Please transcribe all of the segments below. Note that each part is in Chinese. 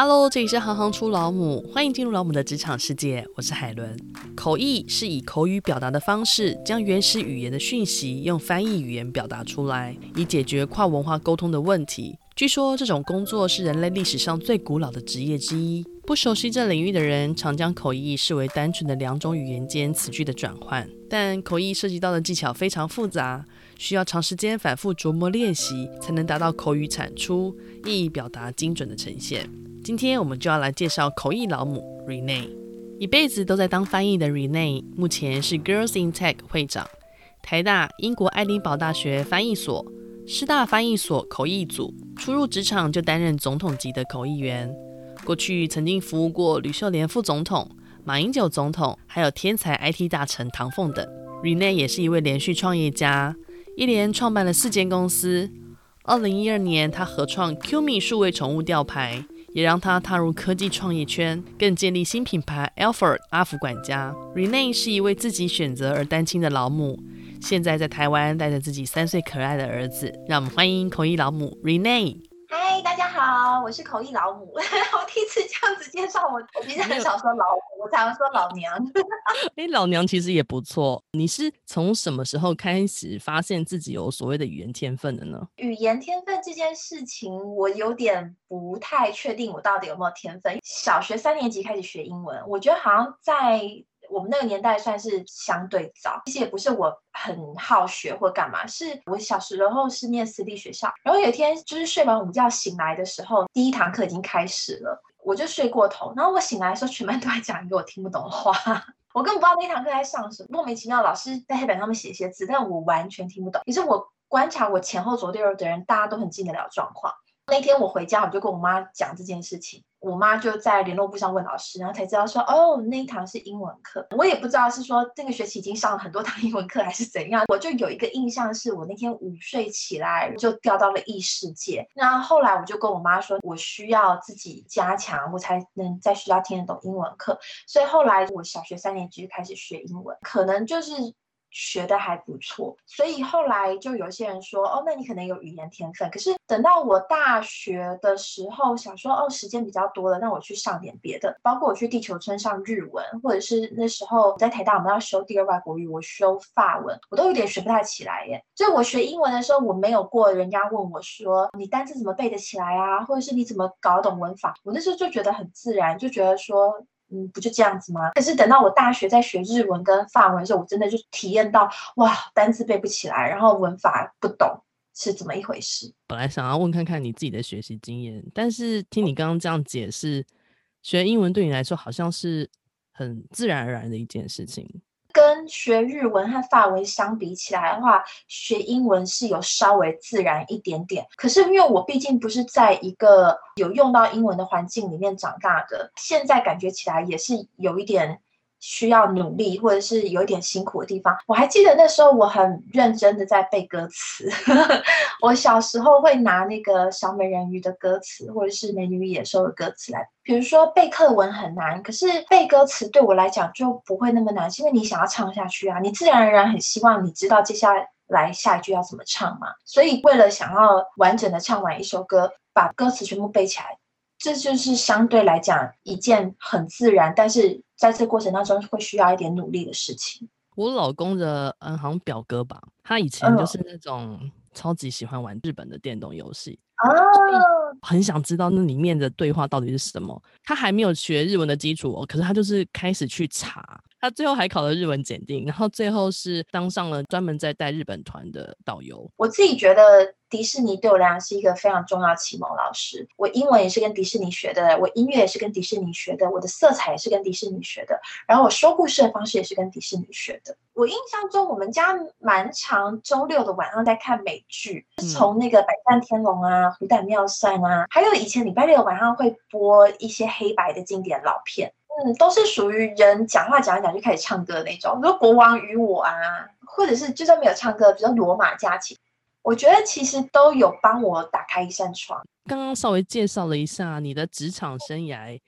Hello，这里是行行出老母，欢迎进入老母的职场世界。我是海伦。口译是以口语表达的方式，将原始语言的讯息用翻译语言表达出来，以解决跨文化沟通的问题。据说这种工作是人类历史上最古老的职业之一。不熟悉这领域的人，常将口译视为单纯的两种语言间词句的转换。但口译涉及到的技巧非常复杂，需要长时间反复琢磨练习，才能达到口语产出、意义表达精准的呈现。今天我们就要来介绍口译老母 Renee。一辈子都在当翻译的 Renee，目前是 Girls in Tech 会长，台大、英国爱丁堡大学翻译所、师大翻译所口译组，初入职场就担任总统级的口译员。过去曾经服务过吕秀莲副总统、马英九总统，还有天才 IT 大臣唐凤等。Renee 也是一位连续创业家，一连创办了四间公司。二零一二年，他合创 QME 数位宠物吊牌，也让他踏入科技创业圈，更建立新品牌 Alfred 阿福管家。Rene 是一位自己选择而单亲的老母。现在在台湾带着自己三岁可爱的儿子，让我们欢迎口译老母 Renee。嗨，大家好，我是口译老母。我第一次这样子介绍我，我平常很少说老母，我常常说老娘。哎，老娘其实也不错。你是从什么时候开始发现自己有所谓的语言天分的呢？语言天分这件事情，我有点不太确定，我到底有没有天分。小学三年级开始学英文，我觉得好像在。我们那个年代算是相对早，其实也不是我很好学或干嘛，是我小时候是念私立学校，然后有一天就是睡完午觉醒来的时候，第一堂课已经开始了，我就睡过头，然后我醒来的时候，全班都在讲一个我听不懂的话，我根本不知道那堂课在上什么，莫名其妙老师在黑板上面写一些字，但我完全听不懂。于是我观察我前后左右的人，大家都很进得了状况。那天我回家，我就跟我妈讲这件事情。我妈就在联络簿上问老师，然后才知道说，哦，那一堂是英文课。我也不知道是说这个学期已经上了很多堂英文课，还是怎样。我就有一个印象，是我那天午睡起来就掉到了异世界。那后来我就跟我妈说，我需要自己加强，我才能在学校听得懂英文课。所以后来我小学三年级就开始学英文，可能就是。学的还不错，所以后来就有些人说，哦，那你可能有语言天分。可是等到我大学的时候，想说，哦，时间比较多了，那我去上点别的，包括我去地球村上日文，或者是那时候在台大我们要修第二外国语，我修法文，我都有点学不太起来耶。所以我学英文的时候，我没有过人家问我说，你单词怎么背得起来啊，或者是你怎么搞懂文法，我那时候就觉得很自然，就觉得说。嗯，不就这样子吗？可是等到我大学在学日文跟法文的时候，我真的就体验到，哇，单词背不起来，然后文法不懂，是怎么一回事？本来想要问看看你自己的学习经验，但是听你刚刚这样解释，学英文对你来说好像是很自然而然的一件事情。跟学日文和法文相比起来的话，学英文是有稍微自然一点点。可是因为我毕竟不是在一个有用到英文的环境里面长大的，现在感觉起来也是有一点。需要努力，或者是有一点辛苦的地方。我还记得那时候我很认真的在背歌词。我小时候会拿那个小美人鱼的歌词，或者是美女与野兽的歌词来。比如说背课文很难，可是背歌词对我来讲就不会那么难，是因为你想要唱下去啊，你自然而然很希望你知道接下来下一句要怎么唱嘛。所以为了想要完整的唱完一首歌，把歌词全部背起来。这就是相对来讲一件很自然，但是在这个过程当中会需要一点努力的事情。我老公的嗯，好像表哥吧，他以前就是那种超级喜欢玩日本的电动游戏啊，很想知道那里面的对话到底是什么。他还没有学日文的基础哦，可是他就是开始去查。他最后还考了日文检定，然后最后是当上了专门在带日本团的导游。我自己觉得迪士尼对我来讲是一个非常重要的启蒙老师。我英文也是跟迪士尼学的，我音乐也是跟迪士尼学的，我的色彩也是跟迪士尼学的，然后我说故事的方式也是跟迪士尼学的。我印象中，我们家蛮常周六的晚上在看美剧，从那个《百战天龙》啊，《虎胆妙算》啊，还有以前礼拜六晚上会播一些黑白的经典老片。嗯，都是属于人讲话讲一讲就开始唱歌的那种，比如说《国王与我》啊，或者是就算没有唱歌，比如说《罗马假期》，我觉得其实都有帮我打开一扇窗。刚刚稍微介绍了一下你的职场生涯，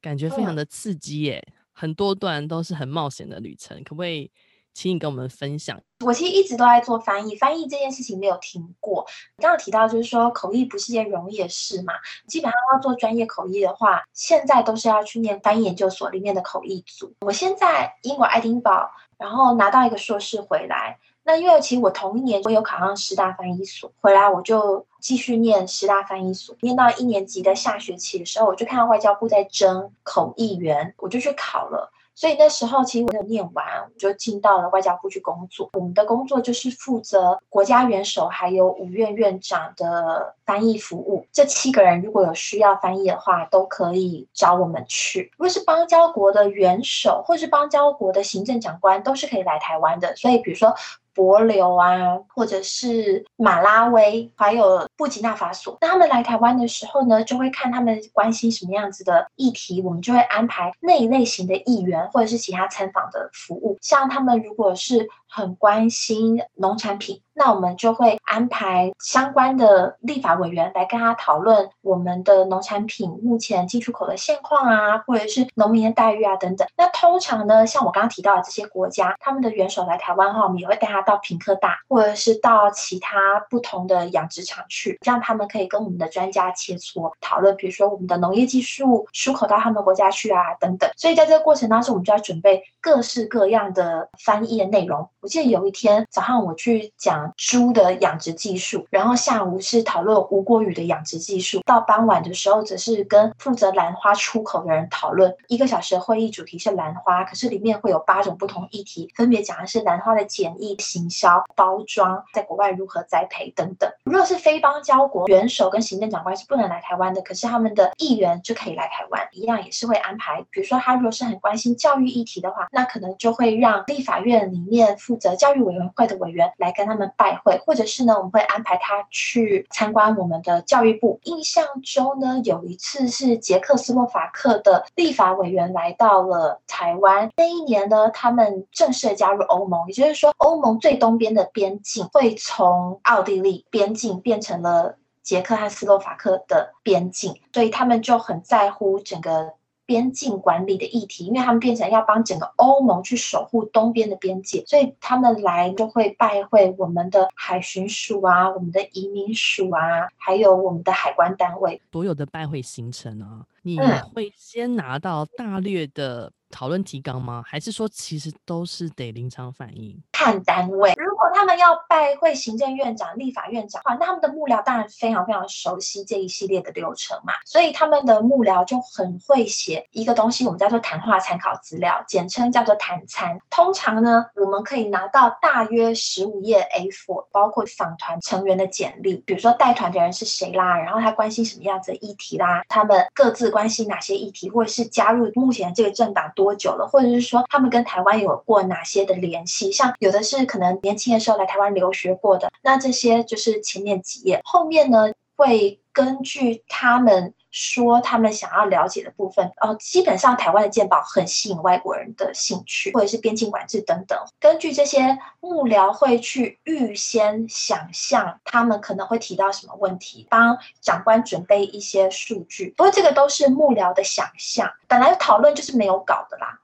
感觉非常的刺激耶，嗯、很多段都是很冒险的旅程，可不可以请你跟我们分享。我其实一直都在做翻译，翻译这件事情没有停过。刚刚提到就是说口译不是件容易的事嘛，基本上要做专业口译的话，现在都是要去念翻译研究所里面的口译组。我现在英国爱丁堡，然后拿到一个硕士回来。那因为其实我同一年我有考上师大翻译所，回来我就继续念师大翻译所，念到一年级的下学期的时候，我就看到外交部在征口译员，我就去考了。所以那时候其实我没有念完，我就进到了外交部去工作。我们的工作就是负责国家元首还有五院院长的翻译服务。这七个人如果有需要翻译的话，都可以找我们去。如果是邦交国的元首或是邦交国的行政长官，都是可以来台湾的。所以比如说。博琉啊，或者是马拉维，还有布吉纳法索，那他们来台湾的时候呢，就会看他们关心什么样子的议题，我们就会安排那一类型的议员或者是其他参访的服务。像他们如果是很关心农产品，那我们就会安排相关的立法委员来跟他讨论我们的农产品目前进出口的现况啊，或者是农民的待遇啊等等。那通常呢，像我刚刚提到的这些国家，他们的元首来台湾后，我们也会带他到屏科大，或者是到其他不同的养殖场去，让他们可以跟我们的专家切磋讨论，比如说我们的农业技术出口到他们国家去啊等等。所以在这个过程当中，我们就要准备各式各样的翻译的内容。我记得有一天早上我去讲猪的养殖技术，然后下午是讨论吴郭鱼的养殖技术，到傍晚的时候则是跟负责兰花出口的人讨论。一个小时的会议主题是兰花，可是里面会有八种不同议题，分别讲的是兰花的简易、行销、包装，在国外如何栽培等等。如果是非邦交国元首跟行政长官是不能来台湾的，可是他们的议员就可以来台湾，一样也是会安排。比如说他如果是很关心教育议题的话，那可能就会让立法院里面负责教育委员会的委员来跟他们拜会，或者是呢，我们会安排他去参观我们的教育部。印象中呢，有一次是捷克斯洛伐克的立法委员来到了台湾，那一年呢，他们正式加入欧盟，也就是说，欧盟最东边的边境会从奥地利边境变成了捷克和斯洛伐克的边境，所以他们就很在乎整个。边境管理的议题，因为他们变成要帮整个欧盟去守护东边的边界，所以他们来就会拜会我们的海巡署啊，我们的移民署啊，还有我们的海关单位。所有的拜会行程啊，你会先拿到大略的讨论提纲吗？还是说其实都是得临场反应？看单位。如果他们要拜会行政院长、立法院长话，那他们的幕僚当然非常非常熟悉这一系列的流程嘛，所以他们的幕僚就很会写一个东西，我们叫做谈话参考资料，简称叫做谈参。通常呢，我们可以拿到大约十五页 A4，包括访团成员的简历，比如说带团的人是谁啦，然后他关心什么样子的议题啦，他们各自关心哪些议题，或者是加入目前这个政党多多久了，或者是说他们跟台湾有过哪些的联系，像有的是可能年轻的时候来台湾留学过的，那这些就是前面几页，后面呢会根据他们说他们想要了解的部分，哦，基本上台湾的健保很吸引外国人的兴趣，或者是边境管制等等，根据这些幕僚会去预先想象他们可能会提到什么问题，帮长官准备一些数据，不过这个都是幕僚的想象，本来讨论就是没有稿的啦。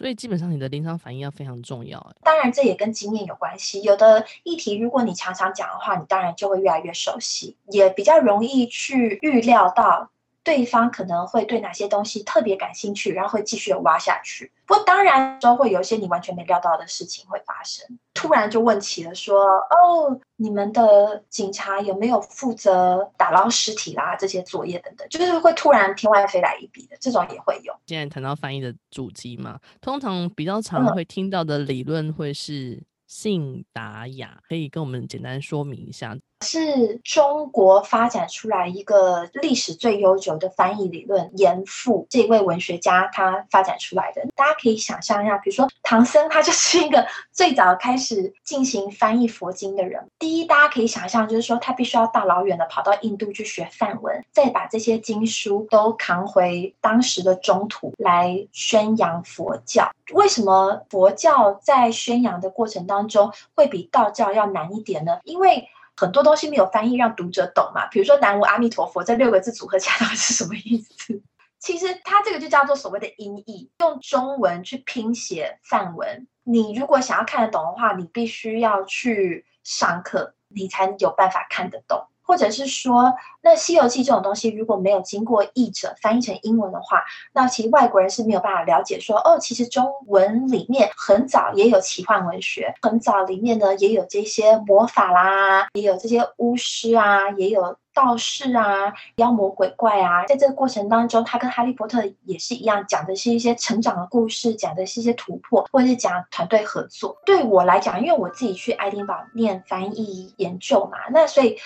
所以基本上你的临场反应要非常重要。当然这也跟经验有关系。有的议题如果你常常讲的话，你当然就会越来越熟悉，也比较容易去预料到。对方可能会对哪些东西特别感兴趣，然后会继续挖下去。不过当然都会有一些你完全没料到的事情会发生，突然就问起了说：“哦，你们的警察有没有负责打捞尸体啦？这些作业等等，就是会突然天外飞来一笔的，这种也会有。”现在谈到翻译的主机嘛，通常比较常会听到的理论会是信达雅，可以跟我们简单说明一下。是中国发展出来一个历史最悠久的翻译理论，严复这位文学家他发展出来的。大家可以想象一下，比如说唐僧，他就是一个最早开始进行翻译佛经的人。第一，大家可以想象，就是说他必须要大老远的跑到印度去学梵文，再把这些经书都扛回当时的中土来宣扬佛教。为什么佛教在宣扬的过程当中会比道教要难一点呢？因为很多东西没有翻译让读者懂嘛，比如说“南无阿弥陀佛”这六个字组合起来到底是什么意思？其实它这个就叫做所谓的音译，用中文去拼写梵文。你如果想要看得懂的话，你必须要去上课，你才有办法看得懂。或者是说，那《西游记》这种东西如果没有经过译者翻译成英文的话，那其实外国人是没有办法了解说，哦，其实中文里面很早也有奇幻文学，很早里面呢也有这些魔法啦，也有这些巫师啊，也有道士啊，妖魔鬼怪啊，在这个过程当中，他跟哈利波特也是一样，讲的是一些成长的故事，讲的是一些突破，或者是讲团队合作。对我来讲，因为我自己去爱丁堡念翻译研究嘛，那所以。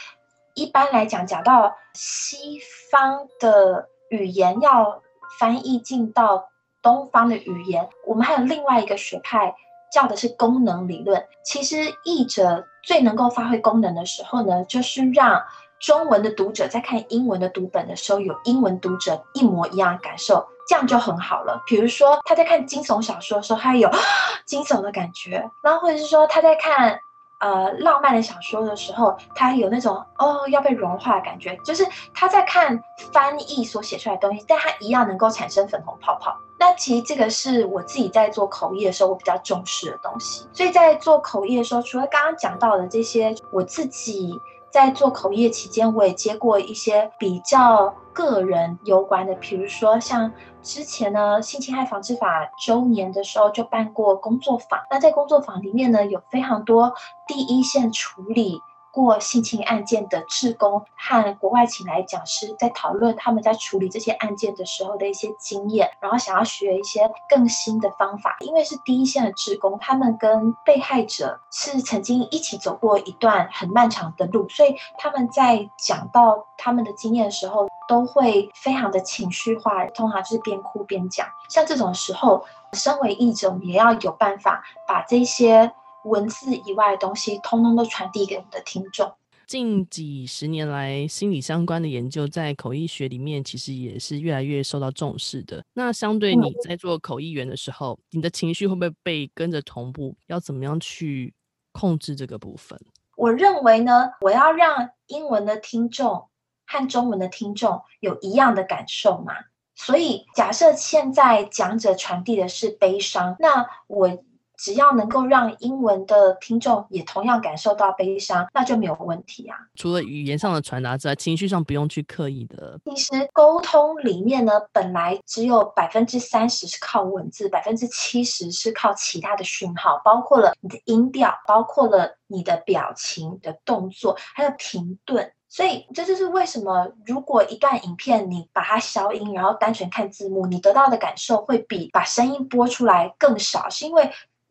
一般来讲，讲到西方的语言要翻译进到东方的语言，我们还有另外一个学派叫的是功能理论。其实译者最能够发挥功能的时候呢，就是让中文的读者在看英文的读本的时候，有英文读者一模一样的感受，这样就很好了。比如说他在看惊悚小说的时候，他有 惊悚的感觉，然后或者是说他在看。呃，浪漫的小说的时候，他有那种哦要被融化的感觉，就是他在看翻译所写出来的东西，但他一样能够产生粉红泡泡。那其实这个是我自己在做口译的时候，我比较重视的东西。所以在做口译的时候，除了刚刚讲到的这些，我自己。在做口译期间，我也接过一些比较个人有关的，比如说像之前呢，性侵害防治法周年的时候就办过工作坊。那在工作坊里面呢，有非常多第一线处理过性侵案件的志工和国外请来讲师在讨论他们在处理这些案件的时候的一些经验，然后想要学一些更新的方法。因为是第一线的志工，他们跟被害者是曾经一起走过一段很漫长的路，所以他们在讲到他们的经验的时候，都会非常的情绪化，通常就是边哭边讲。像这种时候，身为译者，也要有办法把这些。文字以外的东西，通通都传递给我们的听众。近几十年来，心理相关的研究在口译学里面，其实也是越来越受到重视的。那相对你在做口译员的时候，嗯、你的情绪会不会被跟着同步？要怎么样去控制这个部分？我认为呢，我要让英文的听众和中文的听众有一样的感受嘛。所以，假设现在讲者传递的是悲伤，那我。只要能够让英文的听众也同样感受到悲伤，那就没有问题啊。除了语言上的传达之外，情绪上不用去刻意的。其实沟通里面呢，本来只有百分之三十是靠文字，百分之七十是靠其他的讯号，包括了你的音调，包括了你的表情的动作，还有停顿。所以这就是为什么，如果一段影片你把它消音，然后单纯看字幕，你得到的感受会比把声音播出来更少，是因为。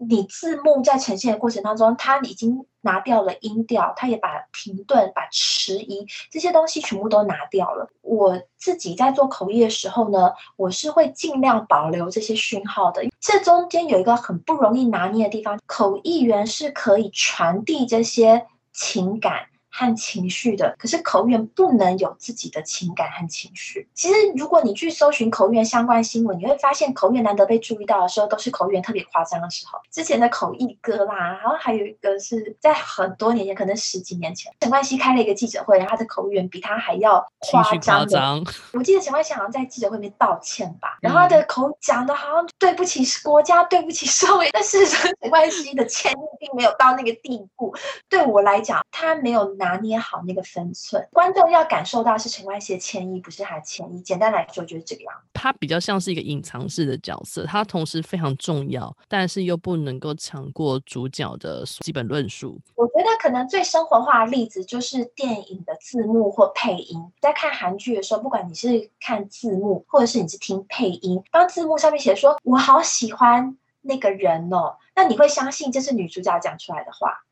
你字幕在呈现的过程当中，他已经拿掉了音调，他也把停顿、把迟疑这些东西全部都拿掉了。我自己在做口译的时候呢，我是会尽量保留这些讯号的。这中间有一个很不容易拿捏的地方，口译员是可以传递这些情感。和情绪的，可是口译员不能有自己的情感和情绪。其实，如果你去搜寻口译员相关新闻，你会发现口译员难得被注意到的时候，都是口译员特别夸张的时候。之前的口译哥啦，然后还有一个是在很多年前，可能十几年前，陈冠希开了一个记者会，然后他的口译员比他还要夸张的。我记得陈冠希好像在记者会里面道歉吧，然后他的口讲的好像对不起国家，对不起社会，但是陈冠希的歉意并没有到那个地步。对我来讲，他没有。拿捏好那个分寸，观众要感受到是陈冠希的歉意，不是他的歉意。简单来说就是这个样。他比较像是一个隐藏式的角色，他同时非常重要，但是又不能够抢过主角的基本论述。我觉得可能最生活化的例子就是电影的字幕或配音。在看韩剧的时候，不管你是看字幕，或者是你是听配音，当字幕上面写说“我好喜欢那个人哦”，那你会相信这是女主角讲出来的话，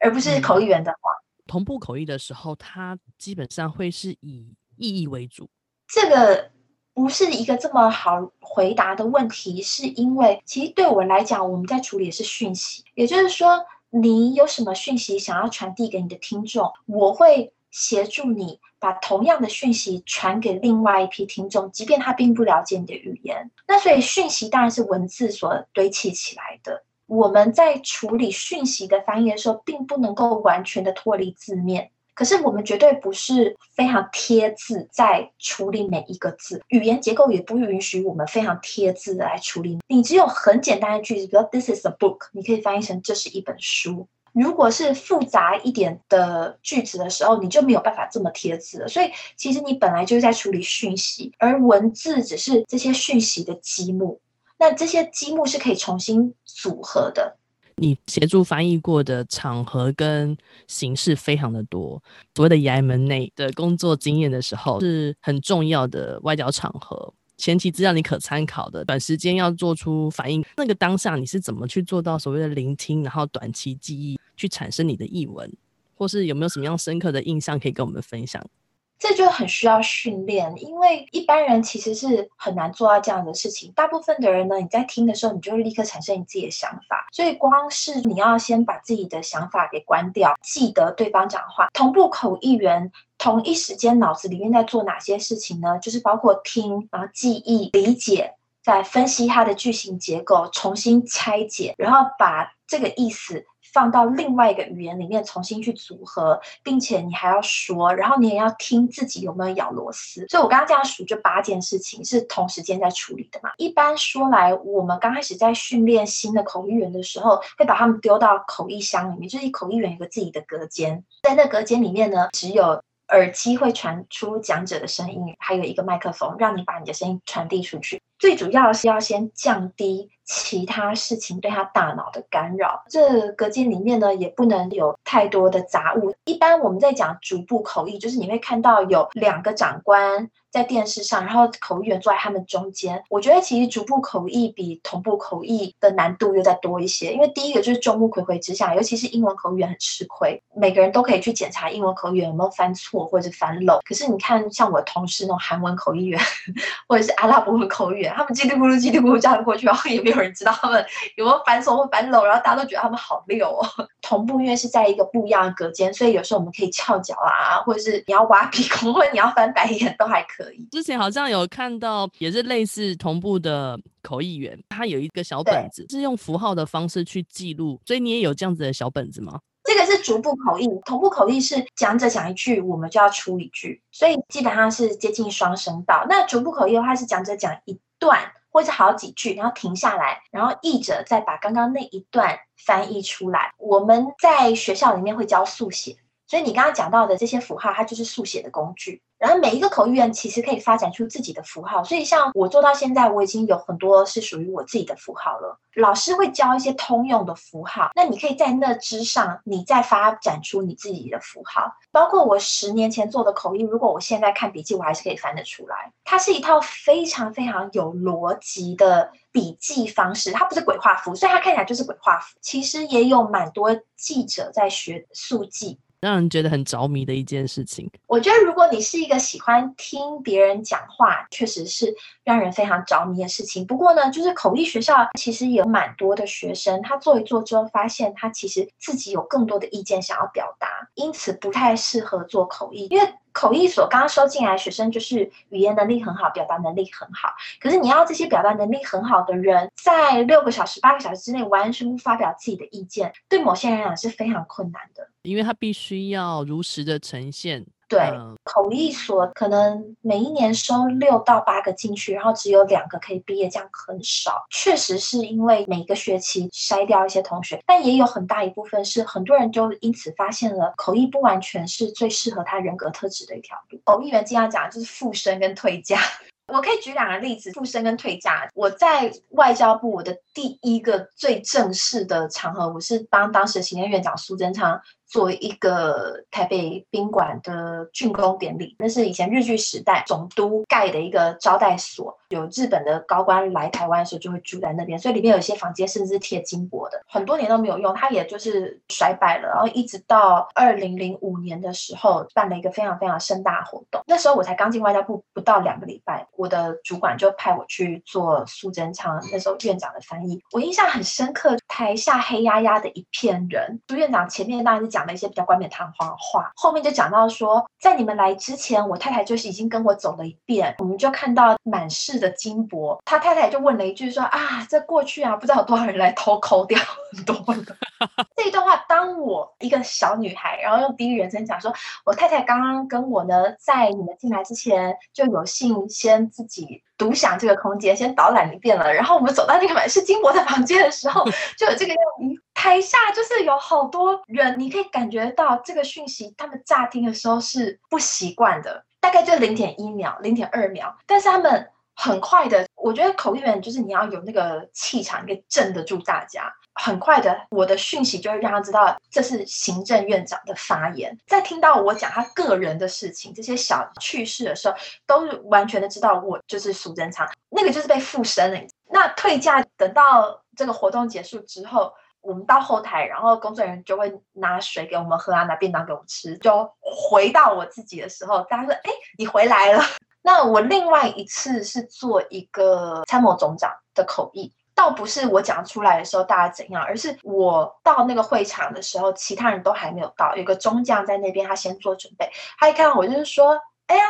而不是口译员的话。嗯同步口译的时候，它基本上会是以意义为主。这个不是一个这么好回答的问题，是因为其实对我来讲，我们在处理的是讯息，也就是说，你有什么讯息想要传递给你的听众，我会协助你把同样的讯息传给另外一批听众，即便他并不了解你的语言。那所以讯息当然是文字所堆砌起来的。我们在处理讯息的翻译的时候，并不能够完全的脱离字面，可是我们绝对不是非常贴字在处理每一个字，语言结构也不允许我们非常贴字的来处理。你只有很简单的句子，比如 This is a book，你可以翻译成这是一本书。如果是复杂一点的句子的时候，你就没有办法这么贴字了。所以其实你本来就是在处理讯息，而文字只是这些讯息的积木。那这些积木是可以重新组合的。你协助翻译过的场合跟形式非常的多，所谓的衙门内的工作经验的时候，是很重要的外交场合，前期资料你可参考的，短时间要做出反应，那个当下你是怎么去做到所谓的聆听，然后短期记忆去产生你的译文，或是有没有什么样深刻的印象可以跟我们分享？这就很需要训练，因为一般人其实是很难做到这样的事情。大部分的人呢，你在听的时候，你就会立刻产生你自己的想法。所以光是你要先把自己的想法给关掉，记得对方讲话。同步口译员同一时间脑子里面在做哪些事情呢？就是包括听，然后记忆、理解，再分析它的句型结构，重新拆解，然后把这个意思。放到另外一个语言里面重新去组合，并且你还要说，然后你也要听自己有没有咬螺丝。所以我刚刚这样数，就八件事情是同时间在处理的嘛。一般说来，我们刚开始在训练新的口译员的时候，会把他们丢到口译箱里面，就是口译员有个自己的隔间，在那隔间里面呢，只有耳机会传出讲者的声音，还有一个麦克风，让你把你的声音传递出去。最主要是要先降低其他事情对他大脑的干扰。这隔间里面呢，也不能有太多的杂物。一般我们在讲逐步口译，就是你会看到有两个长官在电视上，然后口译员坐在他们中间。我觉得其实逐步口译比同步口译的难度又再多一些，因为第一个就是众目睽睽之下，尤其是英文口译员很吃亏，每个人都可以去检查英文口译员有没有犯错或者是翻漏。可是你看，像我同事那种韩文口译员，或者是阿拉伯文口译员。他们叽里咕噜叽里咕噜这样过去，然后也没有人知道他们有没有翻错或翻漏，然后大家都觉得他们好溜哦。同步因为是在一个不一样的隔间，所以有时候我们可以翘脚啊，或者是你要挖鼻孔，或者你要翻白眼都还可以。之前好像有看到也是类似同步的口译员，他有一个小本子，是用符号的方式去记录，所以你也有这样子的小本子吗？这个是逐步口译，同步口译是讲者讲一句，我们就要出一句，所以基本上是接近双声道。那逐步口译的话是讲者讲一段或者好几句，然后停下来，然后译者再把刚刚那一段翻译出来。我们在学校里面会教速写，所以你刚刚讲到的这些符号，它就是速写的工具。然后每一个口译员其实可以发展出自己的符号，所以像我做到现在，我已经有很多是属于我自己的符号了。老师会教一些通用的符号，那你可以在那之上，你再发展出你自己的符号。包括我十年前做的口译，如果我现在看笔记，我还是可以翻得出来。它是一套非常非常有逻辑的笔记方式，它不是鬼画符，所以它看起来就是鬼画符。其实也有蛮多记者在学速记。让人觉得很着迷的一件事情。我觉得，如果你是一个喜欢听别人讲话，确实是让人非常着迷的事情。不过呢，就是口译学校其实有蛮多的学生，他做一做之后，发现他其实自己有更多的意见想要表达，因此不太适合做口译，因为。口译所刚刚收进来学生，就是语言能力很好，表达能力很好。可是你要这些表达能力很好的人，在六个小时、八个小时之内完全不发表自己的意见，对某些人来讲是非常困难的，因为他必须要如实的呈现。对，口译所可能每一年收六到八个进去，然后只有两个可以毕业，这样很少。确实是因为每个学期筛掉一些同学，但也有很大一部分是很多人就因此发现了口译不完全是最适合他人格特质的一条路。口译员经常讲的就是复升跟退家。我可以举两个例子，复升跟退家。我在外交部，我的第一个最正式的场合，我是帮当时的行政院长苏贞昌。做一个台北宾馆的竣工典礼，那是以前日据时代总督盖的一个招待所，有日本的高官来台湾的时候就会住在那边，所以里面有些房间甚至是贴金箔的，很多年都没有用，它也就是衰败了。然后一直到二零零五年的时候，办了一个非常非常盛大活动，那时候我才刚进外交部不到两个礼拜，我的主管就派我去做苏贞昌那时候院长的翻译，我印象很深刻，台下黑压压的一片人，苏院长前面当然是讲。讲了一些比较冠冕堂皇的话。后面就讲到说，在你们来之前，我太太就是已经跟我走了一遍，我们就看到满室的金箔。他太太就问了一句说啊，这过去啊，不知道有多少人来偷抠掉很多的。这一段话，当我一个小女孩，然后用第一人称讲说，我太太刚刚跟我呢，在你们进来之前就有幸先自己独享这个空间，先导览一遍了。然后我们走到那个满是金箔的房间的时候，就有这个样子。台下就是有好多人，你可以感觉到这个讯息，他们乍听的时候是不习惯的，大概就零点一秒、零点二秒，但是他们很快的。我觉得口译员就是你要有那个气场，你可以镇得住大家。很快的，我的讯息就会让他知道这是行政院长的发言。在听到我讲他个人的事情、这些小趣事的时候，都是完全的知道我就是苏贞昌，那个就是被附身了。那退驾，等到这个活动结束之后，我们到后台，然后工作人员就会拿水给我们喝啊，拿便当给我们吃。就回到我自己的时候，大家说：“哎，你回来了。”那我另外一次是做一个参谋总长的口译，倒不是我讲出来的时候大家怎样，而是我到那个会场的时候，其他人都还没有到，有个中将在那边，他先做准备，他一看我就是说，哎呀，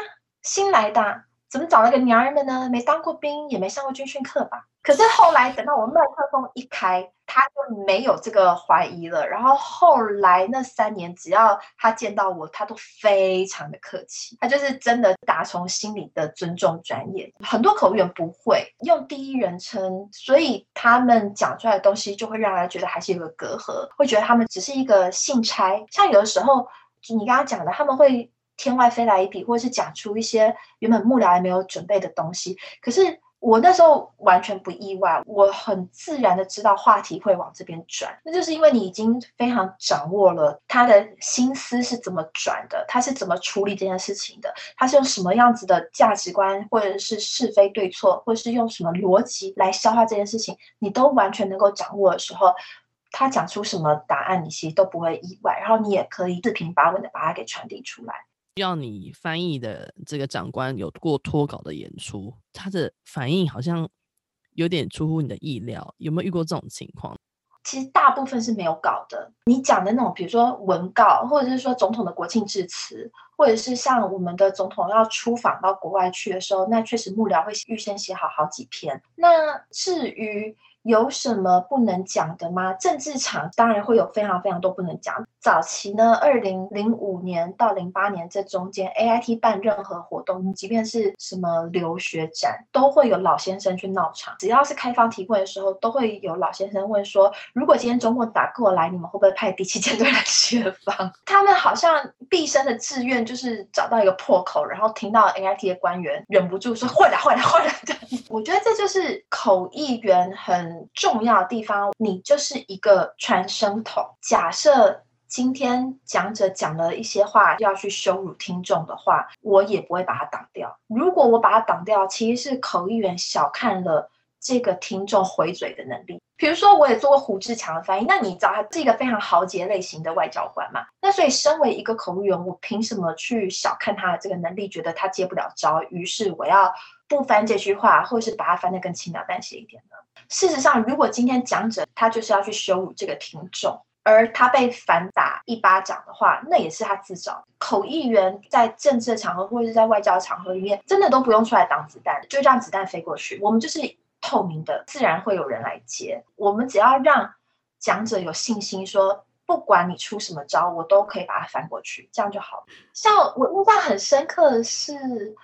新来的。怎么找了个娘们呢？没当过兵，也没上过军训课吧？可是后来等到我麦克风一开，他就没有这个怀疑了。然后后来那三年，只要他见到我，他都非常的客气。他就是真的打从心里的尊重专业。很多口译员不会用第一人称，所以他们讲出来的东西就会让人觉得还是有个隔阂，会觉得他们只是一个信差。像有的时候，你刚刚讲的，他们会。天外飞来一笔，或者是讲出一些原本幕僚还没有准备的东西。可是我那时候完全不意外，我很自然的知道话题会往这边转，那就是因为你已经非常掌握了他的心思是怎么转的，他是怎么处理这件事情的，他是用什么样子的价值观，或者是是非对错，或者是用什么逻辑来消化这件事情，你都完全能够掌握的时候，他讲出什么答案，你其实都不会意外，然后你也可以四平八稳的把它给传递出来。要你翻译的这个长官有过脱稿的演出，他的反应好像有点出乎你的意料，有没有遇过这种情况？其实大部分是没有稿的。你讲的那种，比如说文稿，或者是说总统的国庆致辞，或者是像我们的总统要出访到国外去的时候，那确实幕僚会预先写好好几篇。那至于有什么不能讲的吗？政治场当然会有非常非常多不能讲。早期呢，二零零五年到零八年这中间，AIT 办任何活动，即便是什么留学展，都会有老先生去闹场。只要是开放提问的时候，都会有老先生问说：如果今天中共打过来，你们会不会派第七舰队来协防？他们好像毕生的志愿就是找到一个破口，然后听到 AIT 的官员忍不住说：会了，会了，会了。我觉得这就是口译员很重要的地方，你就是一个传声筒。假设今天讲者讲了一些话要去羞辱听众的话，我也不会把它挡掉。如果我把它挡掉，其实是口译员小看了这个听众回嘴的能力。比如说，我也做过胡志强的翻译，那你知道他是一个非常豪杰类型的外交官嘛？那所以，身为一个口译员，我凭什么去小看他的这个能力，觉得他接不了招？于是我要。不翻这句话，或是把它翻得更轻描淡写一点呢？事实上，如果今天讲者他就是要去羞辱这个听众，而他被反打一巴掌的话，那也是他自找。口译员在政治场合或者是在外交场合里面，真的都不用出来挡子弹，就让子弹飞过去。我们就是透明的，自然会有人来接。我们只要让讲者有信心说。不管你出什么招，我都可以把它翻过去，这样就好。像我印象很深刻的是，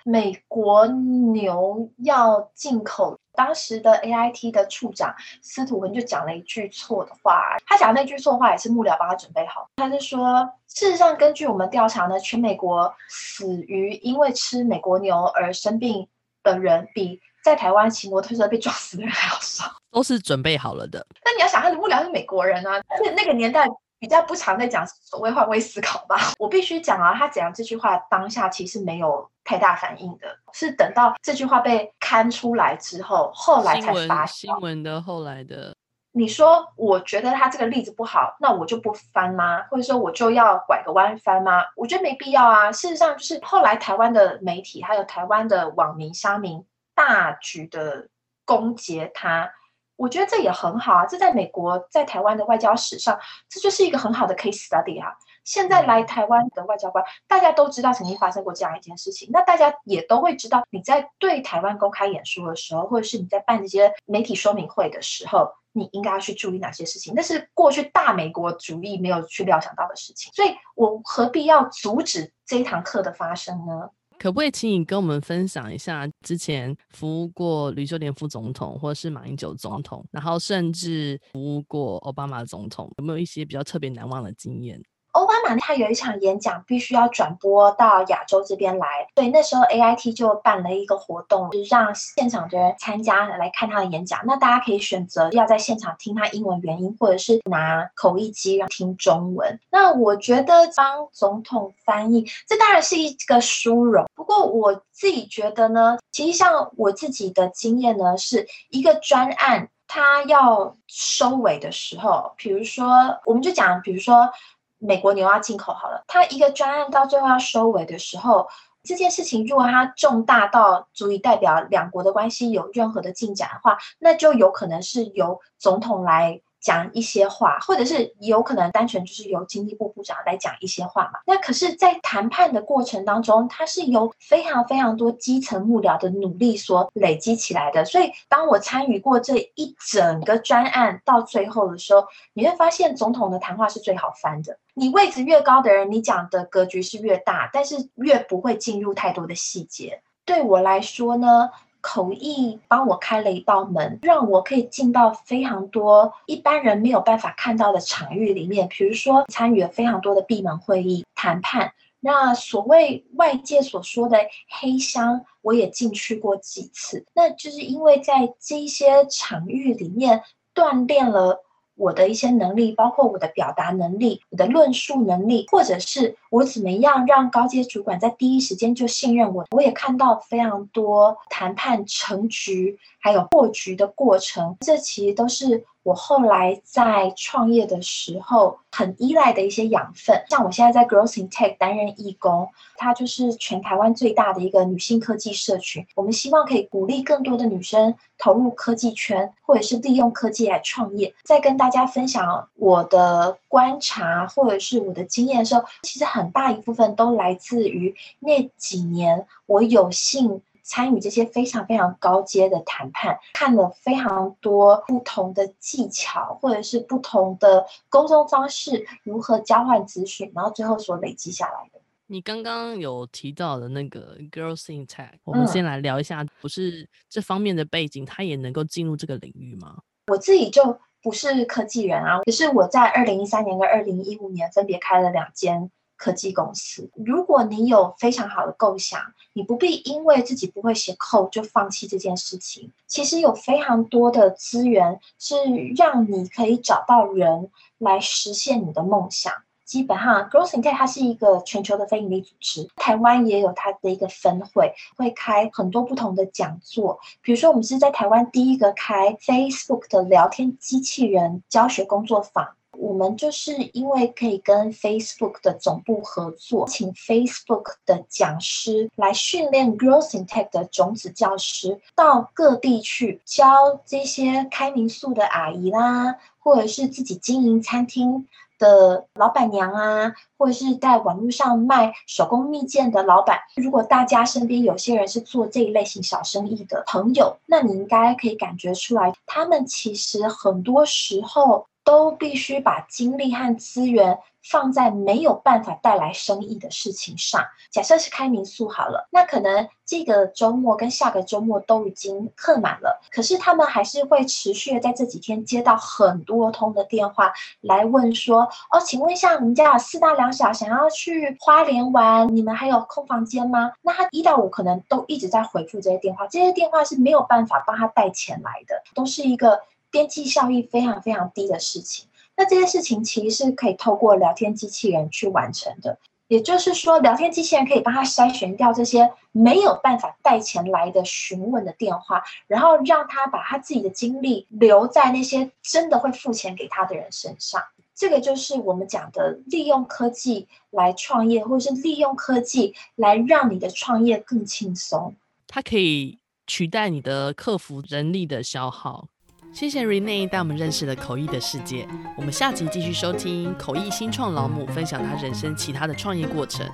美国牛要进口，当时的 AIT 的处长司徒文就讲了一句错的话。他讲那句错话也是幕僚帮他准备好。他是说，事实上根据我们调查呢，全美国死于因为吃美国牛而生病的人，比在台湾骑摩托车被撞死的人还要少，都是准备好了的。那你要想，他的幕僚是美国人啊，而且那个年代。比较不常在讲所谓换位思考吧，我必须讲啊，他讲这句话当下其实没有太大反应的，是等到这句话被刊出来之后，后来才发新闻的后来的。你说，我觉得他这个例子不好，那我就不翻吗？或者说我就要拐个弯翻吗？我觉得没必要啊。事实上，就是后来台湾的媒体还有台湾的网民乡民大举的攻击他。我觉得这也很好啊，这在美国、在台湾的外交史上，这就是一个很好的 case study 哈、啊。现在来台湾的外交官，大家都知道曾经发生过这样一件事情，那大家也都会知道，你在对台湾公开演说的时候，或者是你在办这些媒体说明会的时候，你应该要去注意哪些事情？那是过去大美国主义没有去料想到的事情，所以我何必要阻止这一堂课的发生呢？可不可以请你跟我们分享一下之前服务过吕秀莲副总统，或者是马英九总统，然后甚至服务过奥巴马总统，有没有一些比较特别难忘的经验？奥巴马他有一场演讲必须要转播到亚洲这边来，所以那时候 AIT 就办了一个活动，就是让现场的人参加来看他的演讲。那大家可以选择要在现场听他英文原音，或者是拿口译机让听中文。那我觉得帮总统翻译，这当然是一个殊荣。不过我自己觉得呢，其实像我自己的经验呢，是一个专案，他要收尾的时候，比如说，我们就讲，比如说。美国牛蛙进口好了，它一个专案到最后要收尾的时候，这件事情如果它重大到足以代表两国的关系有任何的进展的话，那就有可能是由总统来。讲一些话，或者是有可能单纯就是由经济部部长来讲一些话嘛。那可是，在谈判的过程当中，它是由非常非常多基层幕僚的努力所累积起来的。所以，当我参与过这一整个专案到最后的时候，你会发现总统的谈话是最好翻的。你位置越高的人，你讲的格局是越大，但是越不会进入太多的细节。对我来说呢，口译帮我开了一道门，让我可以进到非常多一般人没有办法看到的场域里面。比如说，参与了非常多的闭门会议谈判。那所谓外界所说的黑箱，我也进去过几次。那就是因为在这些场域里面锻炼了。我的一些能力，包括我的表达能力、我的论述能力，或者是我怎么样让高阶主管在第一时间就信任我。我也看到非常多谈判成局还有破局的过程，这其实都是。我后来在创业的时候很依赖的一些养分，像我现在在 Growth in Tech 担任义工，它就是全台湾最大的一个女性科技社群。我们希望可以鼓励更多的女生投入科技圈，或者是利用科技来创业。在跟大家分享我的观察或者是我的经验的时候，其实很大一部分都来自于那几年我有幸。参与这些非常非常高阶的谈判，看了非常多不同的技巧，或者是不同的沟通方式，如何交换资讯，然后最后所累积下来的。你刚刚有提到的那个 Girls in Tech，我们先来聊一下，不是这方面的背景，他也能够进入这个领域吗？我自己就不是科技人啊，可是我在二零一三年跟二零一五年分别开了两间。科技公司，如果你有非常好的构想，你不必因为自己不会写 code 就放弃这件事情。其实有非常多的资源是让你可以找到人来实现你的梦想。基本上，Growth in Tech 它是一个全球的非营利组织，台湾也有它的一个分会，会开很多不同的讲座。比如说，我们是在台湾第一个开 Facebook 的聊天机器人教学工作坊。我们就是因为可以跟 Facebook 的总部合作，请 Facebook 的讲师来训练 Growth in Tech 的种子教师，到各地去教这些开民宿的阿姨啦，或者是自己经营餐厅的老板娘啊，或者是在网络上卖手工蜜饯的老板。如果大家身边有些人是做这一类型小生意的朋友，那你应该可以感觉出来，他们其实很多时候。都必须把精力和资源放在没有办法带来生意的事情上。假设是开民宿好了，那可能这个周末跟下个周末都已经客满了，可是他们还是会持续的在这几天接到很多通的电话来问说：“哦，请问一下，我们家有四大两小想要去花莲玩，你们还有空房间吗？”那他一到五可能都一直在回复这些电话，这些电话是没有办法帮他带钱来的，都是一个。边际效益非常非常低的事情，那这些事情其实是可以透过聊天机器人去完成的。也就是说，聊天机器人可以帮他筛选掉这些没有办法带钱来的询问的电话，然后让他把他自己的精力留在那些真的会付钱给他的人身上。这个就是我们讲的利用科技来创业，或者是利用科技来让你的创业更轻松。它可以取代你的客服人力的消耗。谢谢 Renee 带我们认识了口译的世界。我们下集继续收听口译新创老母分享她人生其他的创业过程。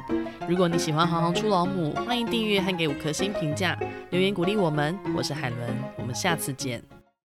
如果你喜欢行行出老母，欢迎订阅和给五颗星评价，留言鼓励我们。我是海伦，我们下次见。